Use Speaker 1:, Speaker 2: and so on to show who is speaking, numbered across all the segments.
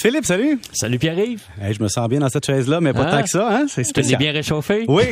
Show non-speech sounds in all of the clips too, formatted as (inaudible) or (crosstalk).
Speaker 1: Philippe, salut.
Speaker 2: Salut Pierre-Yves.
Speaker 1: je me sens bien dans cette chaise-là, mais pas
Speaker 2: Ah.
Speaker 1: tant que ça, hein? C'est spécial.
Speaker 2: bien réchauffé?
Speaker 1: Oui.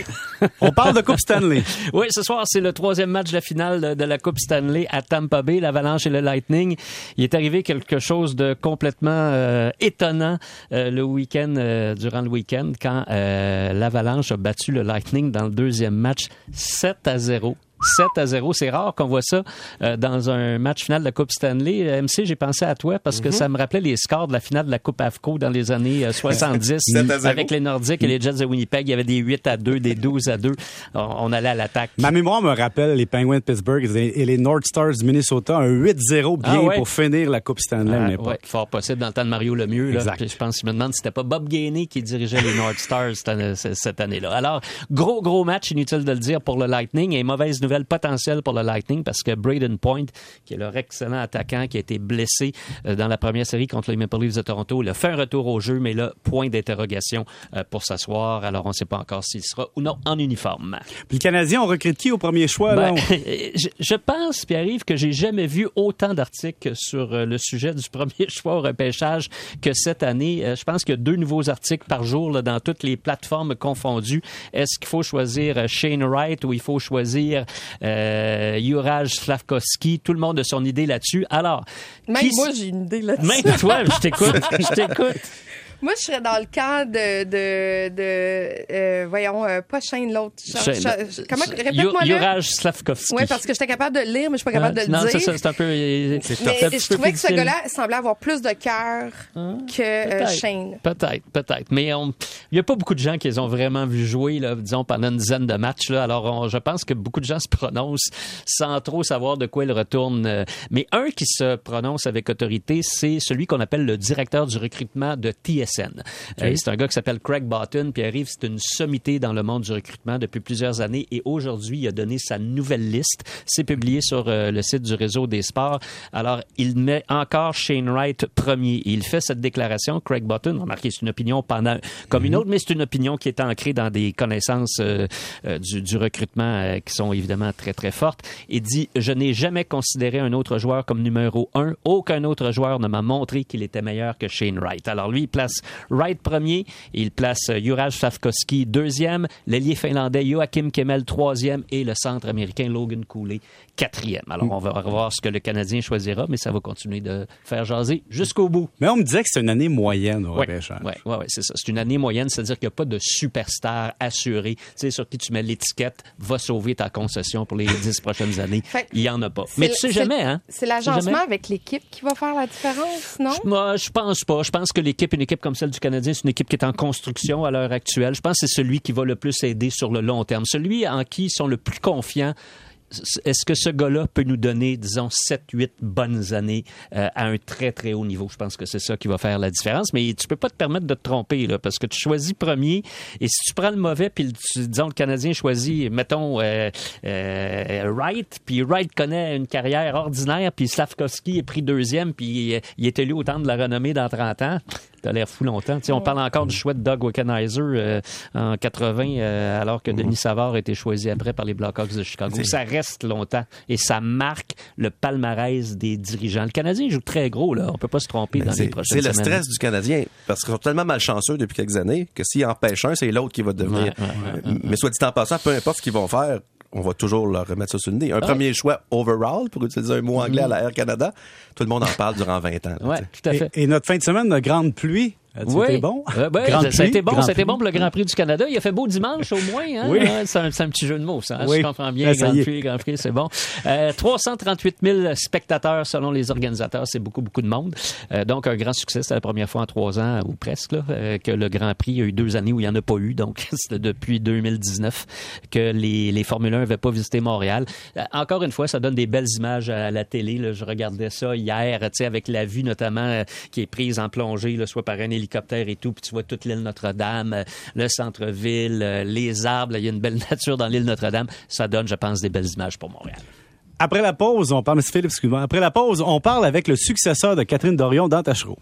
Speaker 1: (laughs) On parle de Coupe Stanley.
Speaker 2: Oui, ce soir, c'est le troisième match de la finale de- la Coupe Stanley à Tampa Bay, l'Avalanche et le Lightning. Il est arrivé quelque chose de complètement euh, étonnant euh, le week-end, euh, durant le week-end, quand l'Avalanche a battu le Lightning dans le deuxième match 7 à 0. 7 à 0. C'est rare qu'on voit ça euh, dans un match final de la Coupe Stanley. Euh, MC, j'ai pensé à toi parce que ça me rappelait les scores de la finale de la Coupe AFCO dans les années euh, 70
Speaker 3: 7 (laughs) à 0.
Speaker 2: avec les Nordiques et les Jets de Winnipeg. Il y avait des 8 à 2, des 12 à 2. On, on allait à l'attaque.
Speaker 1: Ma mémoire me rappelle les Penguins de Pittsburgh et les North Stars du Minnesota, un 8-0 bien
Speaker 2: Ah ouais?
Speaker 1: pour finir la Coupe Stanley à
Speaker 2: Ah,
Speaker 1: l'époque.
Speaker 2: ouais, fort possible dans le temps de Mario Lemieux. Là.
Speaker 1: Exact.
Speaker 2: Je pense, je me demande si c'était pas Bob Gainey qui dirigeait les North Stars cette année-là. Alors, gros, gros match, inutile de le dire, pour le Lightning et mauvaise nouvelle potentielle pour le Lightning parce que Braden Point, qui est leur excellent attaquant, qui a été blessé euh, dans la première série contre les Maple Leafs de Toronto, il a fait un retour au jeu, mais là, point d'interrogation euh, pour s'asseoir. Alors, on ne sait pas encore s'il sera ou non en uniforme.
Speaker 1: Puis le Canadien, on recrute qui au premier choix? là?
Speaker 2: Ben, (laughs) je, je pense, Pierre-Yves, que j'ai jamais vu autant d'articles sur euh, le sujet du (laughs) premier choix au repêchage que cette année. Je pense qu'il y a deux nouveaux articles par jour là, dans toutes les plateformes confondues. Est-ce qu'il faut choisir Shane Wright ou il faut choisir euh, Juraj Slavkovski? Tout le monde a son idée là-dessus. Alors,
Speaker 4: Même
Speaker 2: qui-
Speaker 4: moi, j'ai une idée là-dessus.
Speaker 2: Même toi, je t'écoute, (laughs) je t'écoute.
Speaker 4: Moi, je serais dans le camp de, de, de euh, voyons, euh, pas Shane, l'autre. Comment, répète-moi.
Speaker 2: Juraj Slavkovski.
Speaker 4: Oui, parce que j'étais capable de le lire, mais je suis pas capable de le
Speaker 2: non,
Speaker 4: dire.
Speaker 2: c'est un peu...
Speaker 4: mais je trouvais que ce gars-là semblait avoir plus de cœur que euh,
Speaker 2: Peut-être.
Speaker 4: Shane.
Speaker 2: Peut-être, peut-être. Mais on- il n'y a pas beaucoup de gens qui les ont vraiment vu jouer, là, disons, pendant une dizaine de matchs. Là. Alors, on- je pense que beaucoup de gens se prononcent sans trop savoir de quoi ils retournent. Mais un qui se prononce avec autorité, c'est celui qu'on appelle le directeur du recrutement de TSN. Euh, c'est un gars qui s'appelle Craig Botton, puis arrive, c'est une sommité dans le monde du recrutement depuis plusieurs années. Et aujourd'hui, il a donné sa nouvelle liste. C'est publié sur euh, le site du réseau des sports. Alors, il met encore Shane Wright premier. Et il fait cette déclaration, Craig Button, remarquez, c'est une opinion pendant, comme une autre, mais c'est une opinion qui est ancrée dans des connaissances euh, euh, du, du recrutement qui sont évidemment très, très fortes. Il dit, je n'ai jamais considéré un autre joueur comme numéro un. Aucun autre joueur ne m'a montré qu'il était meilleur que Shane Wright. Alors lui, il place Wright premier, il place euh, Juraj Slavkovski deuxième, l'ailier finlandais Joachim Kemmel troisième et le centre américain Logan Cooley quatrième. Alors on va voir ce que le Canadien choisira, mais ça va continuer de faire jaser jusqu'au bout.
Speaker 1: Mais on me disait que c'est une année moyenne au
Speaker 2: Oui,
Speaker 1: repêchage.
Speaker 2: ouais, ouais, ouais, c'est ça. C'est une année moyenne, c'est-à-dire qu'il n'y a pas de superstar assuré. Tu sais, sur qui tu mets l'étiquette, va sauver ta concession pour les dix prochaines années. Il n'y en a pas. Mais tu sais jamais, hein?
Speaker 4: C'est l'agencement avec l'équipe qui va faire la différence, non?
Speaker 2: Moi, je pense pas. Je pense que l'équipe, une équipe comme celle du Canadien, c'est une équipe qui est en construction à l'heure actuelle. Je pense que c'est celui qui va le plus aider sur le long terme. Celui en qui ils sont le plus confiants. Est-ce que ce gars-là peut nous donner, disons, 7, 8 bonnes années euh, à un très, très haut niveau? Je pense que c'est ça qui va faire la différence. Mais tu peux pas te permettre de te tromper, là, parce que tu choisis premier. Et si tu prends le mauvais, puis disons, le Canadien choisit, mettons, euh, euh, Wright, puis Wright connaît une carrière ordinaire, puis Slavkovski est pris deuxième, puis il est élu au temps de la renommée dans 30 ans. T'as l'air fou longtemps. Tu sais, on parle encore du choix de Doug Wickenheiser euh, en 80, euh, alors que Denis Savard a été choisi après par les Blackhawks de Chicago. Ça reste longtemps et ça marque le palmarès des dirigeants. Le Canadien joue très gros, là. On peut pas se tromper dans les prochaines
Speaker 3: c'est le
Speaker 2: semaines.
Speaker 3: stress du Canadien, parce qu'ils sont tellement malchanceux depuis quelques années que s'ils empêchent un, c'est l'autre qui va devenir.
Speaker 2: Ouais, ouais, ouais,
Speaker 3: Mais soit dit en passant, peu importe ce qu'ils vont faire, on va toujours leur remettre ça sur le nez. Un premier choix overall, pour utiliser un mot anglais à la Air Canada, tout le monde en parle durant 20 ans. là,
Speaker 2: Ouais, tout à fait.
Speaker 1: Et, et notre fin de semaine de grande pluie,
Speaker 2: Oui.
Speaker 1: bon?
Speaker 2: Euh, ben, ça, ça a été bon,
Speaker 1: grande
Speaker 2: ça a été bon pour le Grand Prix du Canada. Il a fait beau dimanche au moins. Hein?
Speaker 1: Oui.
Speaker 2: Ouais, c'est, un, petit jeu de mots, ça. hein?
Speaker 1: Oui.
Speaker 2: Je comprends bien.
Speaker 1: Ah,
Speaker 2: Grand. Prix, Grand Prix, c'est bon. Euh, 338 000 spectateurs selon les organisateurs, c'est beaucoup, beaucoup de monde. Euh, donc, un grand succès. C'est la première fois en trois ans, ou presque, là, euh, que le Grand Prix a eu deux années où il n'y en a pas eu. Donc, (laughs) c'est depuis 2019 que les, les Formule 1 n'avaient pas visité Montréal. Euh, encore une fois, ça donne des belles images à la télé. là. Je regardais ça hier, avec la vue notamment qui est prise en plongée, là, soit par un hélicoptère et tout, puis tu vois toute l'île Notre-Dame, euh, le centre-ville, euh, les arbres. Il y a une belle (laughs) nature dans l'île Notre-Dame. Ça donne, je pense, des belles images pour Montréal.
Speaker 1: Après la pause, on parle. Après la pause, on parle avec le successeur de Catherine Dorion dans Tachereau.